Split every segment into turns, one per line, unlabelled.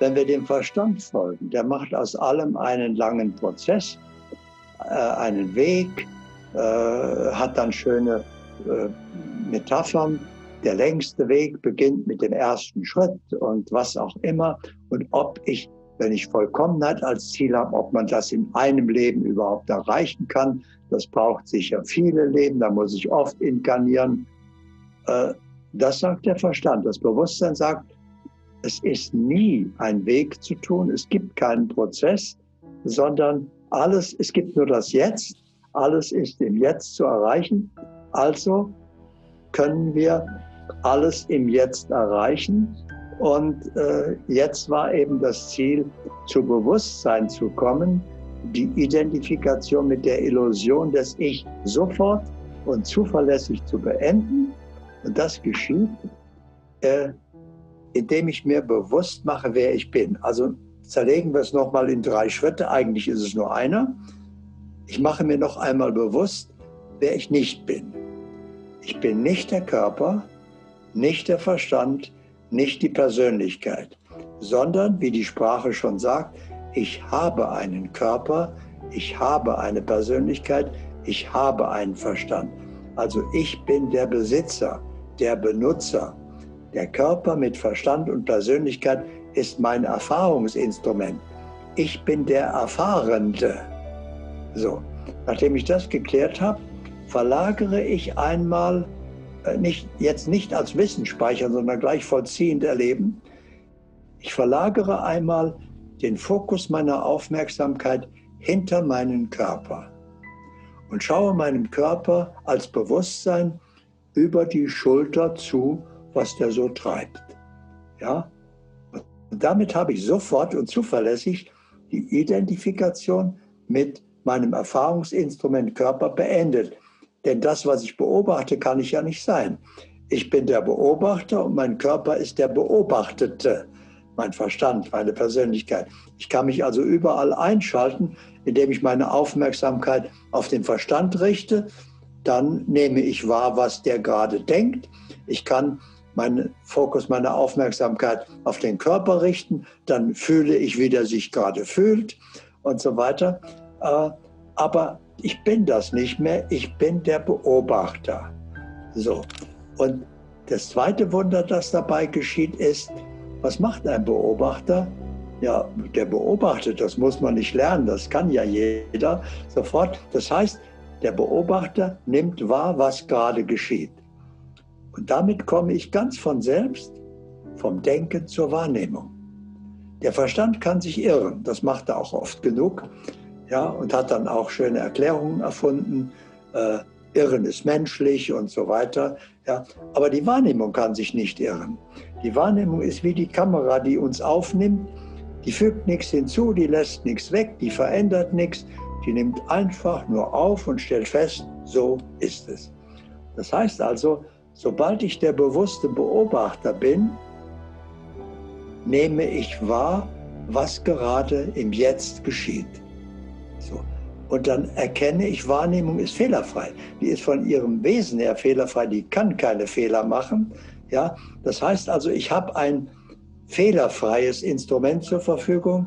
wenn wir dem Verstand folgen. Der macht aus allem einen langen Prozess, äh, einen Weg, äh, hat dann schöne äh, Metaphern. Der längste Weg beginnt mit dem ersten Schritt und was auch immer. Und ob ich, wenn ich Vollkommenheit als Ziel habe, ob man das in einem Leben überhaupt erreichen kann, das braucht sicher viele Leben, da muss ich oft inkarnieren. Äh, das sagt der Verstand. Das Bewusstsein sagt, es ist nie ein Weg zu tun, es gibt keinen Prozess, sondern alles, es gibt nur das Jetzt, alles ist im Jetzt zu erreichen also können wir alles im Jetzt erreichen. Und äh, jetzt war eben das Ziel, zu Bewusstsein zu kommen, die Identifikation mit der Illusion des Ich sofort und zuverlässig zu beenden. Und das geschieht, äh, indem ich mir bewusst mache, wer ich bin. Also zerlegen wir es nochmal in drei Schritte. Eigentlich ist es nur einer. Ich mache mir noch einmal bewusst, wer ich nicht bin. Ich bin nicht der Körper, nicht der Verstand, nicht die Persönlichkeit, sondern, wie die Sprache schon sagt, ich habe einen Körper, ich habe eine Persönlichkeit, ich habe einen Verstand. Also ich bin der Besitzer, der Benutzer. Der Körper mit Verstand und Persönlichkeit ist mein Erfahrungsinstrument. Ich bin der Erfahrende. So, nachdem ich das geklärt habe, verlagere ich einmal, äh, nicht, jetzt nicht als Wissensspeicher, sondern gleich vollziehend erleben, ich verlagere einmal den Fokus meiner Aufmerksamkeit hinter meinen Körper und schaue meinem Körper als Bewusstsein über die Schulter zu, was der so treibt. Ja? Und damit habe ich sofort und zuverlässig die Identifikation mit meinem Erfahrungsinstrument Körper beendet. Denn das, was ich beobachte, kann ich ja nicht sein. Ich bin der Beobachter und mein Körper ist der Beobachtete, mein Verstand, meine Persönlichkeit. Ich kann mich also überall einschalten, indem ich meine Aufmerksamkeit auf den Verstand richte. Dann nehme ich wahr, was der gerade denkt. Ich kann meinen Fokus, meine Aufmerksamkeit auf den Körper richten. Dann fühle ich, wie der sich gerade fühlt und so weiter. Äh, aber ich bin das nicht mehr, ich bin der Beobachter. So. Und das zweite Wunder, das dabei geschieht, ist, was macht ein Beobachter? Ja, der beobachtet, das muss man nicht lernen, das kann ja jeder sofort. Das heißt, der Beobachter nimmt wahr, was gerade geschieht. Und damit komme ich ganz von selbst vom Denken zur Wahrnehmung. Der Verstand kann sich irren, das macht er auch oft genug ja, und hat dann auch schöne Erklärungen erfunden. Äh, Irren ist menschlich und so weiter. Ja. Aber die Wahrnehmung kann sich nicht irren. Die Wahrnehmung ist wie die Kamera, die uns aufnimmt. Die fügt nichts hinzu, die lässt nichts weg, die verändert nichts. Die nimmt einfach nur auf und stellt fest, so ist es. Das heißt also, sobald ich der bewusste Beobachter bin, nehme ich wahr, was gerade im Jetzt geschieht. So. Und dann erkenne ich, Wahrnehmung ist fehlerfrei. Die ist von ihrem Wesen her fehlerfrei, die kann keine Fehler machen. Ja? Das heißt also, ich habe ein fehlerfreies Instrument zur Verfügung.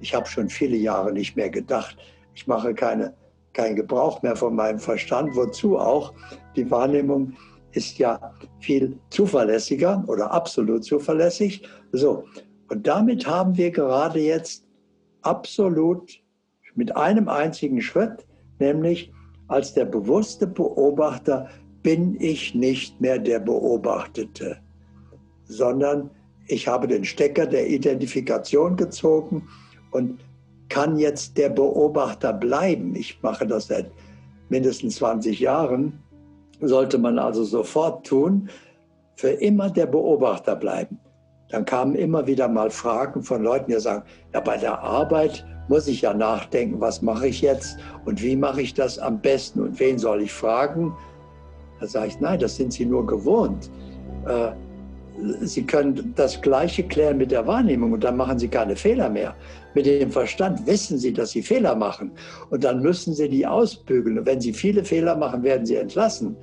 Ich habe schon viele Jahre nicht mehr gedacht. Ich mache keine, keinen Gebrauch mehr von meinem Verstand. Wozu auch? Die Wahrnehmung ist ja viel zuverlässiger oder absolut zuverlässig. So, und damit haben wir gerade jetzt absolut mit einem einzigen Schritt, nämlich als der bewusste Beobachter bin ich nicht mehr der Beobachtete, sondern ich habe den Stecker der Identifikation gezogen und kann jetzt der Beobachter bleiben. Ich mache das seit mindestens 20 Jahren, sollte man also sofort tun, für immer der Beobachter bleiben. dann kamen immer wieder mal Fragen von Leuten, die sagen, ja, bei der Arbeit muss ich ja nachdenken, was mache ich jetzt und wie mache ich das am besten und wen soll ich fragen? Da sage ich, nein, das sind Sie nur gewohnt. Äh, Sie können das Gleiche klären mit der Wahrnehmung und dann machen Sie keine Fehler mehr. Mit dem Verstand wissen Sie, dass Sie Fehler machen und dann müssen Sie die ausbügeln. Und wenn Sie viele Fehler machen, werden Sie entlassen.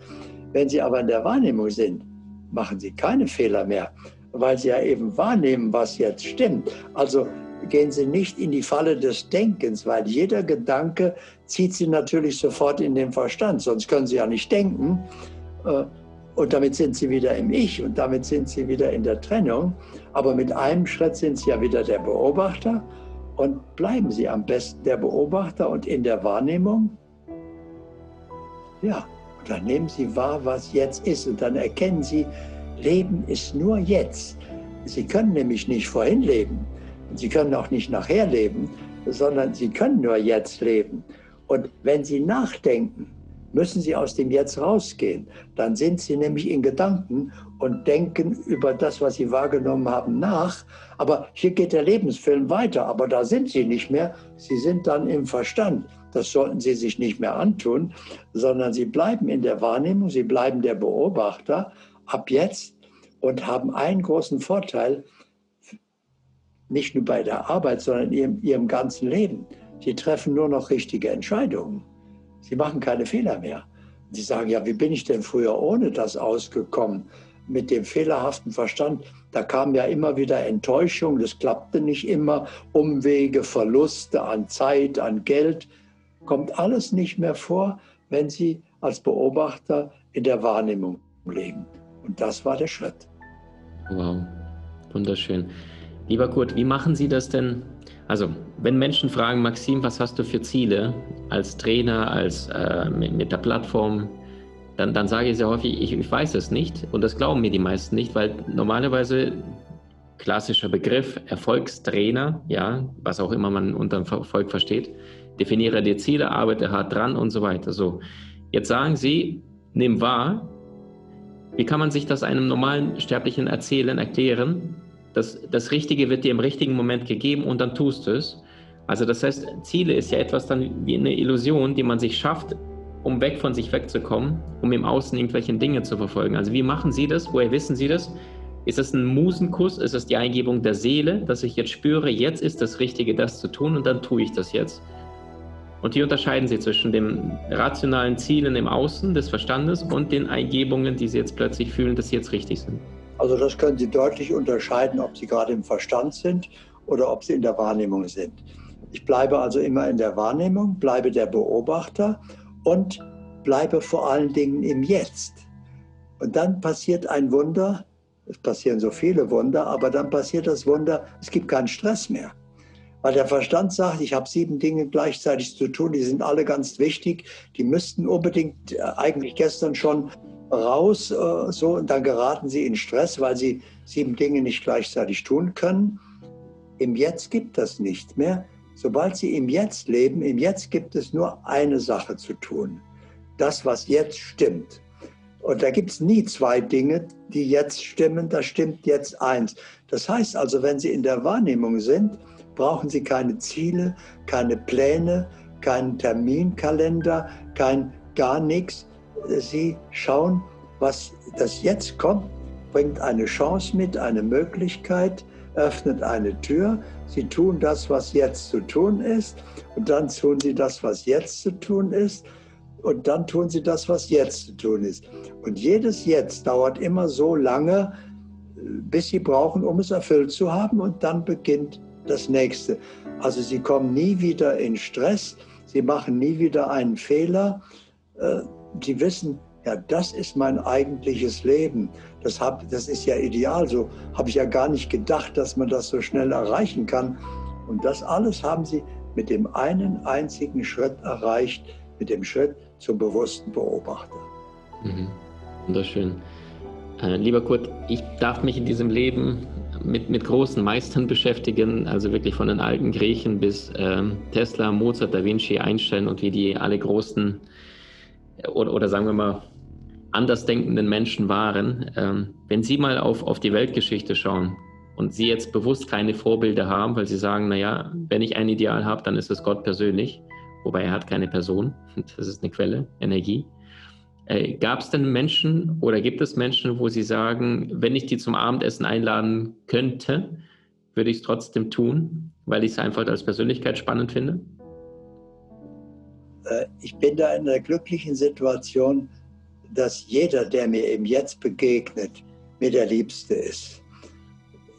Wenn Sie aber in der Wahrnehmung sind, machen Sie keine Fehler mehr, weil Sie ja eben wahrnehmen, was jetzt stimmt. Also gehen Sie nicht in die Falle des Denkens, weil jeder Gedanke zieht Sie natürlich sofort in den Verstand, sonst können Sie ja nicht denken. Und damit sind Sie wieder im Ich und damit sind Sie wieder in der Trennung. Aber mit einem Schritt sind Sie ja wieder der Beobachter und bleiben Sie am besten der Beobachter und in der Wahrnehmung. Ja, und dann nehmen Sie wahr, was jetzt ist und dann erkennen Sie, Leben ist nur jetzt. Sie können nämlich nicht vorhin leben. Sie können auch nicht nachher leben, sondern Sie können nur jetzt leben. Und wenn Sie nachdenken, müssen Sie aus dem Jetzt rausgehen. Dann sind Sie nämlich in Gedanken und denken über das, was Sie wahrgenommen haben, nach. Aber hier geht der Lebensfilm weiter, aber da sind Sie nicht mehr. Sie sind dann im Verstand. Das sollten Sie sich nicht mehr antun, sondern Sie bleiben in der Wahrnehmung, Sie bleiben der Beobachter ab jetzt und haben einen großen Vorteil, nicht nur bei der Arbeit, sondern in ihrem, ihrem ganzen Leben. Sie treffen nur noch richtige Entscheidungen. Sie machen keine Fehler mehr. Sie sagen, ja, wie bin ich denn früher ohne das ausgekommen? Mit dem fehlerhaften Verstand, da kam ja immer wieder Enttäuschung, das klappte nicht immer, Umwege, Verluste an Zeit, an Geld, kommt alles nicht mehr vor, wenn Sie als Beobachter in der Wahrnehmung leben. Und das war der Schritt.
Wow, wunderschön. Lieber Kurt, wie machen Sie das denn? Also, wenn Menschen fragen, Maxim, was hast du für Ziele als Trainer, als äh, mit, der Plattform, dann, dann sage ich sehr häufig, ich, ich weiß es nicht. Und das glauben mir die meisten nicht, weil normalerweise klassischer Begriff Erfolgstrainer, ja, was auch immer man unter Erfolg versteht, definiere dir Ziele, arbeite hart dran und so weiter. So, jetzt sagen Sie, nimm wahr, wie kann man sich das einem normalen Sterblichen erzählen, erklären? Das, das Richtige wird dir im richtigen Moment gegeben und dann tust du es. Also das heißt, Ziele ist ja etwas dann wie eine Illusion, die man sich schafft, um weg von sich wegzukommen, um im Außen irgendwelche Dinge zu verfolgen. Also wie machen Sie das? Woher wissen Sie das? Ist es ein Musenkuss? Ist es die Eingebung der Seele, dass ich jetzt spüre, jetzt ist das Richtige, das zu tun und dann tue ich das jetzt? Und hier unterscheiden Sie zwischen den rationalen Zielen im Außen des Verstandes und den Eingebungen, die Sie jetzt plötzlich fühlen, dass sie jetzt richtig sind.
Also das können Sie deutlich unterscheiden, ob Sie gerade im Verstand sind oder ob Sie in der Wahrnehmung sind. Ich bleibe also immer in der Wahrnehmung, bleibe der Beobachter und bleibe vor allen Dingen im Jetzt. Und dann passiert ein Wunder, es passieren so viele Wunder, aber dann passiert das Wunder, es gibt keinen Stress mehr. Weil der Verstand sagt, ich habe sieben Dinge gleichzeitig zu tun, die sind alle ganz wichtig, die müssten unbedingt äh, eigentlich gestern schon raus, äh, so, und dann geraten sie in Stress, weil sie sieben Dinge nicht gleichzeitig tun können. Im Jetzt gibt das nicht mehr. Sobald sie im Jetzt leben, im Jetzt gibt es nur eine Sache zu tun. Das, was jetzt stimmt. Und da gibt es nie zwei Dinge, die jetzt stimmen, da stimmt jetzt eins. Das heißt also, wenn Sie in der Wahrnehmung sind, brauchen Sie keine Ziele, keine Pläne, keinen Terminkalender, kein gar nichts, Sie schauen, was das jetzt kommt, bringt eine Chance mit, eine Möglichkeit, öffnet eine Tür. Sie tun das, was jetzt zu tun ist, und dann tun Sie das, was jetzt zu tun ist, und dann tun Sie das, was jetzt zu tun ist. Und jedes Jetzt dauert immer so lange, bis Sie brauchen, um es erfüllt zu haben, und dann beginnt das nächste. Also Sie kommen nie wieder in Stress, Sie machen nie wieder einen Fehler. Äh, die wissen, ja, das ist mein eigentliches Leben. Das, hab, das ist ja ideal. So habe ich ja gar nicht gedacht, dass man das so schnell erreichen kann. Und das alles haben sie mit dem einen einzigen Schritt erreicht, mit dem Schritt zum bewussten Beobachter.
Mhm. Wunderschön. Äh, lieber Kurt, ich darf mich in diesem Leben mit, mit großen Meistern beschäftigen, also wirklich von den alten Griechen bis äh, Tesla, Mozart, Da Vinci, Einstein und wie die alle großen oder, oder sagen wir mal andersdenkenden Menschen waren, ähm, wenn Sie mal auf, auf die Weltgeschichte schauen, und Sie jetzt bewusst keine Vorbilder haben, weil Sie sagen, naja, wenn ich ein Ideal habe, dann ist es Gott persönlich, wobei er hat keine Person, das ist eine Quelle, Energie. Äh, Gab es denn Menschen oder gibt es Menschen, wo Sie sagen, wenn ich die zum Abendessen einladen könnte, würde ich es trotzdem tun, weil ich es einfach als Persönlichkeit spannend finde?
Äh, ich bin da in einer glücklichen Situation, dass jeder, der mir eben jetzt begegnet, mir der Liebste ist.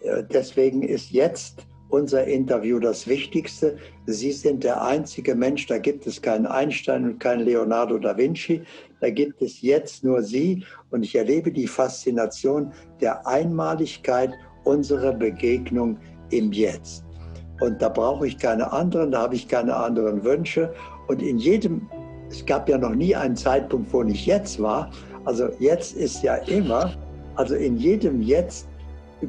Äh, deswegen ist jetzt unser Interview das Wichtigste. Sie sind der einzige Mensch, da gibt es keinen Einstein und keinen Leonardo da Vinci, da gibt es jetzt nur Sie und ich erlebe die Faszination der Einmaligkeit unserer Begegnung im Jetzt. Und da brauche ich keine anderen, da habe ich keine anderen Wünsche. Und in jedem, es gab ja noch nie einen Zeitpunkt, wo nicht jetzt war. Also jetzt ist ja immer, also in jedem Jetzt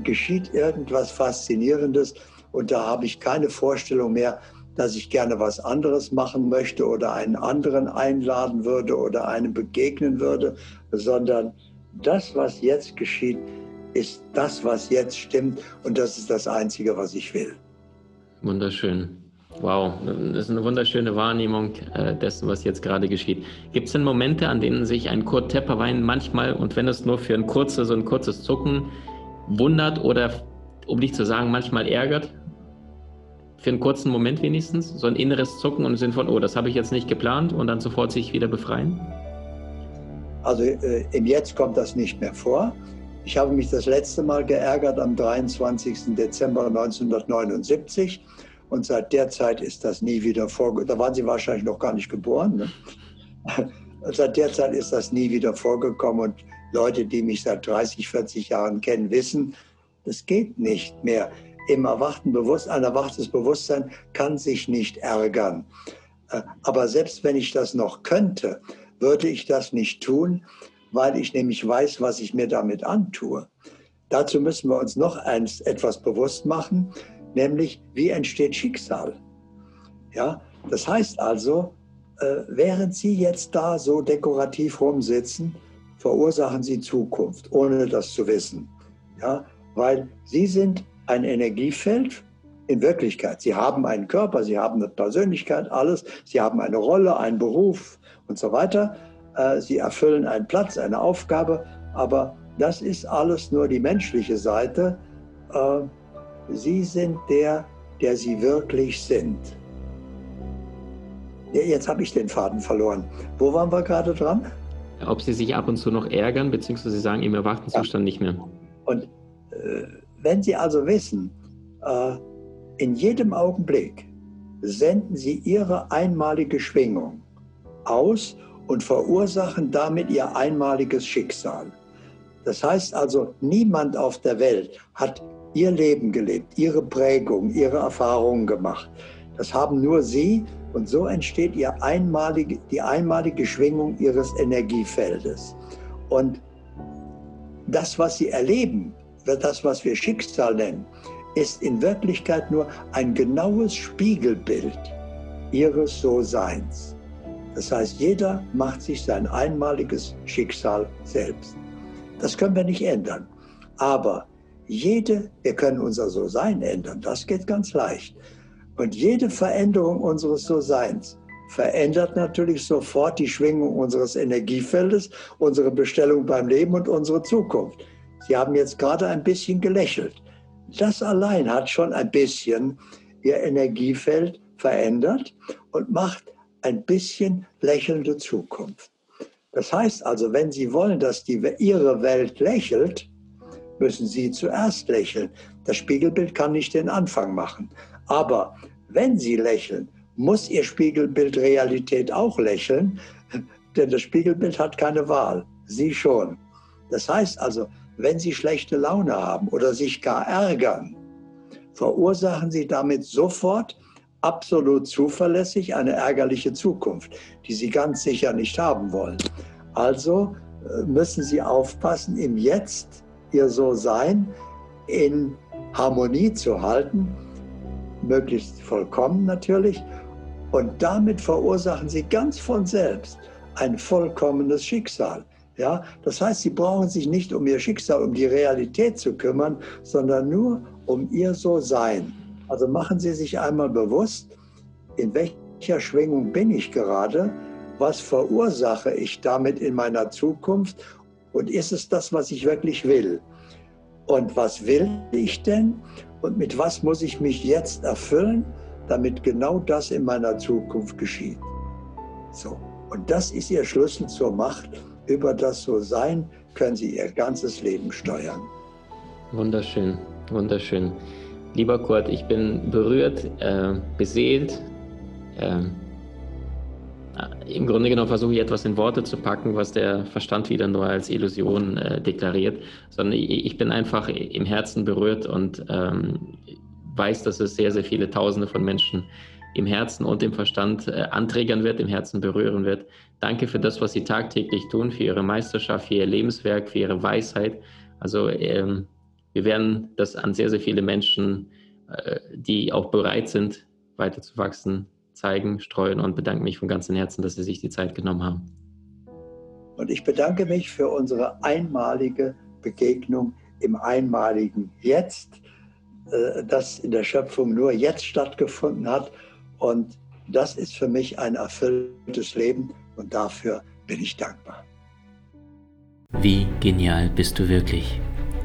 geschieht irgendwas Faszinierendes und da habe ich keine Vorstellung mehr, dass ich gerne was anderes machen möchte oder einen anderen einladen würde oder einem begegnen würde, sondern das, was jetzt geschieht, ist das, was jetzt stimmt und das ist das Einzige, was ich will.
Wunderschön. Wow, das ist eine wunderschöne Wahrnehmung äh, dessen, was jetzt gerade geschieht. Gibt es denn Momente, an denen sich ein Kurt Tepperwein manchmal, und wenn es nur für ein kurzes, so ein kurzes Zucken wundert oder, um nicht zu sagen, manchmal ärgert? Für einen kurzen Moment wenigstens? So ein inneres Zucken und Sinn von, oh, das habe ich jetzt nicht geplant und dann sofort sich wieder befreien?
Also äh, im Jetzt kommt das nicht mehr vor. Ich habe mich das letzte Mal geärgert am 23. Dezember 1979 und seit der Zeit ist das nie wieder vorgekommen. Da waren Sie wahrscheinlich noch gar nicht geboren. Ne? seit der Zeit ist das nie wieder vorgekommen und Leute, die mich seit 30, 40 Jahren kennen, wissen, das geht nicht mehr. Im erwachten Bewusstsein, ein erwachtes Bewusstsein kann sich nicht ärgern. Äh, aber selbst wenn ich das noch könnte, würde ich das nicht tun, weil ich nämlich weiß, was ich mir damit antue. Dazu müssen wir uns noch eins, etwas bewusst machen, nämlich wie entsteht Schicksal. Ja, das heißt also, äh, während Sie jetzt da so dekorativ rumsitzen, verursachen Sie Zukunft, ohne das zu wissen. Ja, weil Sie sind ein Energiefeld in Wirklichkeit. Sie haben einen Körper, Sie haben eine Persönlichkeit, alles. Sie haben eine Rolle, einen Beruf und so weiter. Äh, Sie erfüllen einen Platz, eine Aufgabe, aber das ist alles nur die menschliche Seite. Äh, Sie sind der, der Sie wirklich sind. Jetzt habe ich den Faden verloren. Wo waren wir gerade dran?
Ob Sie sich ab und zu noch ärgern, beziehungsweise Sie sagen im erwachten Zustand ja. nicht mehr.
Und äh, wenn Sie also wissen, äh, in jedem Augenblick senden Sie Ihre einmalige Schwingung aus und verursachen damit Ihr einmaliges Schicksal. Das heißt also, niemand auf der Welt hat ihr Leben gelebt, ihre Prägung, ihre Erfahrungen gemacht. Das haben nur sie und so entsteht ihr einmalige, die einmalige Schwingung ihres Energiefeldes. Und das, was sie erleben, das, was wir Schicksal nennen, ist in Wirklichkeit nur ein genaues Spiegelbild ihres So-Seins. Das heißt, jeder macht sich sein einmaliges Schicksal selbst. Das können wir nicht ändern. Aber jede, wir können unser So-Sein ändern, das geht ganz leicht. Und jede Veränderung unseres So-Seins verändert natürlich sofort die Schwingung unseres Energiefeldes, unsere Bestellung beim Leben und unsere Zukunft. Sie haben jetzt gerade ein bisschen gelächelt. Das allein hat schon ein bisschen Ihr Energiefeld verändert und macht ein bisschen lächelnde Zukunft. Das heißt also, wenn Sie wollen, dass die, Ihre Welt lächelt, müssen Sie zuerst lächeln. Das Spiegelbild kann nicht den Anfang machen. Aber wenn Sie lächeln, muss Ihr Spiegelbild Realität auch lächeln, denn das Spiegelbild hat keine Wahl. Sie schon. Das heißt also, wenn Sie schlechte Laune haben oder sich gar ärgern, verursachen Sie damit sofort absolut zuverlässig eine ärgerliche Zukunft, die Sie ganz sicher nicht haben wollen. Also äh, müssen Sie aufpassen, im Jetzt ihr So-Sein in Harmonie zu halten, möglichst vollkommen natürlich. Und damit verursachen sie ganz von selbst ein vollkommenes Schicksal. Ja, das heißt, sie brauchen sich nicht um ihr Schicksal, um die Realität zu kümmern, sondern nur um ihr So-Sein. Also machen Sie sich einmal bewusst, in welcher Schwingung bin ich gerade, was verursache ich damit in meiner Zukunft und ist es das, was ich wirklich will? Und was will ich denn und mit was muss ich mich jetzt erfüllen, damit genau das in meiner Zukunft geschieht? So. Und das ist Ihr Schlüssel zur Macht über das So-Sein können Sie Ihr ganzes Leben steuern.
Wunderschön, wunderschön. Lieber Kurt, ich bin berührt, äh, beseelt. Äh, Im Grunde genommen versuche ich etwas in Worte zu packen, was der Verstand wieder nur als Illusion äh, deklariert, sondern ich, ich, bin einfach im Herzen berührt und ähm, weiß, dass es sehr, sehr viele Tausende von Menschen im Herzen und im Verstand äh, anträgern wird, im Herzen berühren wird. Danke für das, was Sie tagtäglich tun, für Ihre Meisterschaft, für Ihr Lebenswerk, für Ihre Weisheit. Also ähm, wir werden das an sehr, sehr viele Menschen, äh, die auch bereit sind, weiterzuwachsen, zeigen, streuen und bedanke mich von ganzem Herzen, dass Sie sich die Zeit genommen haben.
Und ich bedanke mich für unsere einmalige Begegnung im einmaligen Jetzt, äh, das in der Schöpfung nur jetzt stattgefunden hat und das ist für mich ein erfülltes Leben und dafür bin ich dankbar.
Wie genial bist du wirklich?